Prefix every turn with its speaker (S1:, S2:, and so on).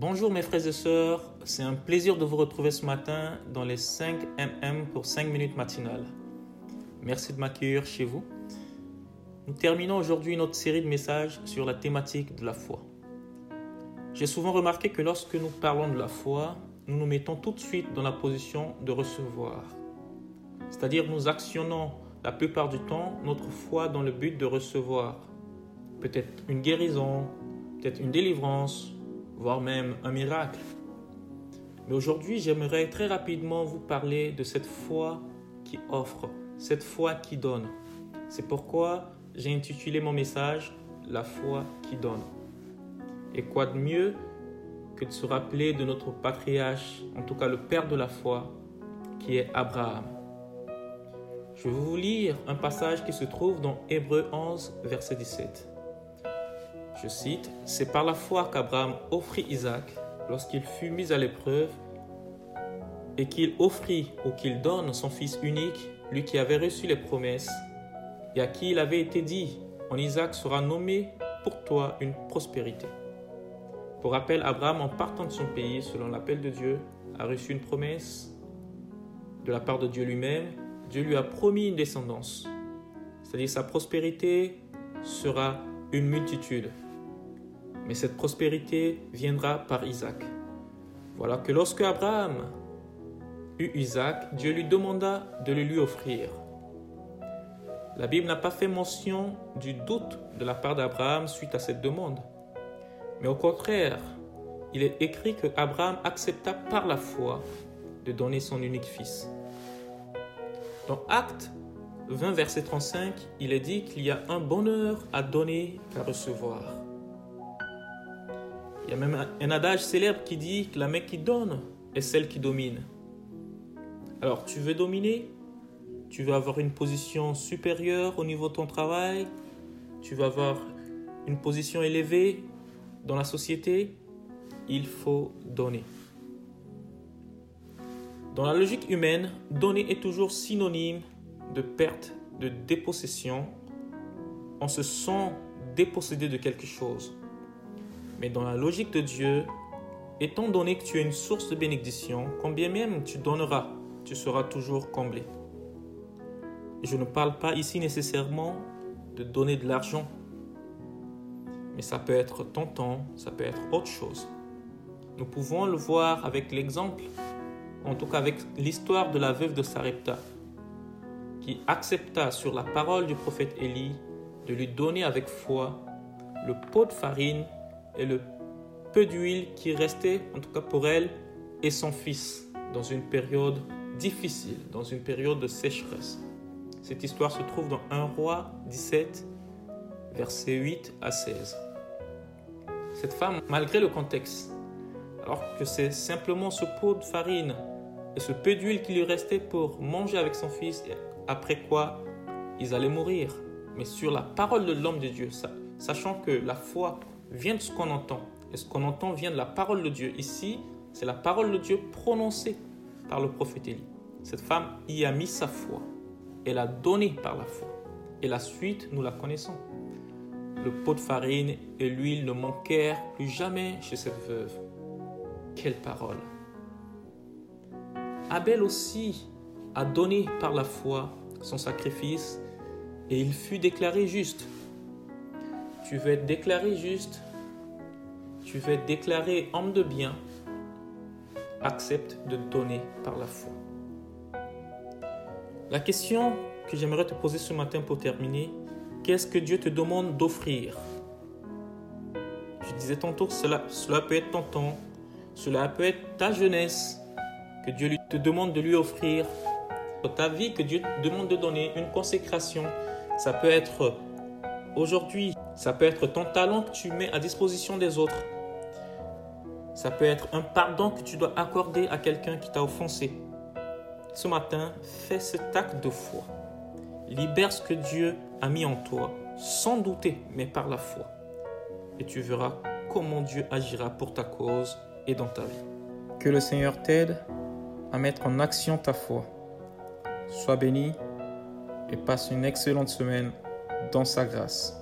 S1: Bonjour mes frères et sœurs, c'est un plaisir de vous retrouver ce matin dans les 5 MM pour 5 minutes matinales. Merci de m'accueillir chez vous. Nous terminons aujourd'hui notre série de messages sur la thématique de la foi. J'ai souvent remarqué que lorsque nous parlons de la foi, nous nous mettons tout de suite dans la position de recevoir. C'est-à-dire nous actionnons la plupart du temps notre foi dans le but de recevoir peut-être une guérison, peut-être une délivrance, voire même un miracle. Mais aujourd'hui, j'aimerais très rapidement vous parler de cette foi qui offre, cette foi qui donne. C'est pourquoi j'ai intitulé mon message La foi qui donne. Et quoi de mieux que de se rappeler de notre patriarche, en tout cas le père de la foi, qui est Abraham. Je vais vous lire un passage qui se trouve dans Hébreu 11, verset 17. Je cite, C'est par la foi qu'Abraham offrit Isaac lorsqu'il fut mis à l'épreuve et qu'il offrit ou qu'il donne son fils unique, lui qui avait reçu les promesses et à qui il avait été dit, en Isaac sera nommé pour toi une prospérité. Pour rappel, Abraham, en partant de son pays, selon l'appel de Dieu, a reçu une promesse de la part de Dieu lui-même. Dieu lui a promis une descendance, c'est-à-dire sa prospérité sera une multitude mais cette prospérité viendra par Isaac. Voilà que lorsque Abraham eut Isaac, Dieu lui demanda de le lui offrir. La Bible n'a pas fait mention du doute de la part d'Abraham suite à cette demande. Mais au contraire, il est écrit que Abraham accepta par la foi de donner son unique fils. Dans Acte 20, verset 35, il est dit qu'il y a un bonheur à donner qu'à recevoir. Il y a même un adage célèbre qui dit que la main qui donne est celle qui domine. Alors, tu veux dominer? Tu veux avoir une position supérieure au niveau de ton travail? Tu veux avoir une position élevée dans la société? Il faut donner. Dans la logique humaine, donner est toujours synonyme de perte, de dépossession. On se sent dépossédé de quelque chose. Mais dans la logique de Dieu, étant donné que tu es une source de bénédiction, combien même tu donneras, tu seras toujours comblé. Je ne parle pas ici nécessairement de donner de l'argent, mais ça peut être ton temps, ça peut être autre chose. Nous pouvons le voir avec l'exemple, en tout cas avec l'histoire de la veuve de Sarepta, qui accepta sur la parole du prophète Élie de lui donner avec foi le pot de farine et le peu d'huile qui restait, en tout cas pour elle, et son fils, dans une période difficile, dans une période de sécheresse. Cette histoire se trouve dans 1 roi 17, versets 8 à 16. Cette femme, malgré le contexte, alors que c'est simplement ce pot de farine et ce peu d'huile qui lui restait pour manger avec son fils, après quoi ils allaient mourir, mais sur la parole de l'homme de Dieu, sachant que la foi vient de ce qu'on entend. Et ce qu'on entend vient de la parole de Dieu. Ici, c'est la parole de Dieu prononcée par le prophète Élie. Cette femme y a mis sa foi. Elle a donné par la foi. Et la suite, nous la connaissons. Le pot de farine et l'huile ne manquèrent plus jamais chez cette veuve. Quelle parole. Abel aussi a donné par la foi son sacrifice et il fut déclaré juste tu veux être déclaré juste, tu veux être déclaré homme de bien, accepte de donner par la foi. La question que j'aimerais te poser ce matin pour terminer, qu'est-ce que Dieu te demande d'offrir? Je disais tantôt que cela, cela peut être ton temps, cela peut être ta jeunesse que Dieu te demande de lui offrir, ta vie que Dieu te demande de donner, une consécration. Ça peut être aujourd'hui ça peut être ton talent que tu mets à disposition des autres. Ça peut être un pardon que tu dois accorder à quelqu'un qui t'a offensé. Ce matin, fais cet acte de foi. Libère ce que Dieu a mis en toi, sans douter, mais par la foi. Et tu verras comment Dieu agira pour ta cause et dans ta vie. Que le Seigneur t'aide à mettre en action ta foi. Sois béni et passe une excellente semaine dans sa grâce.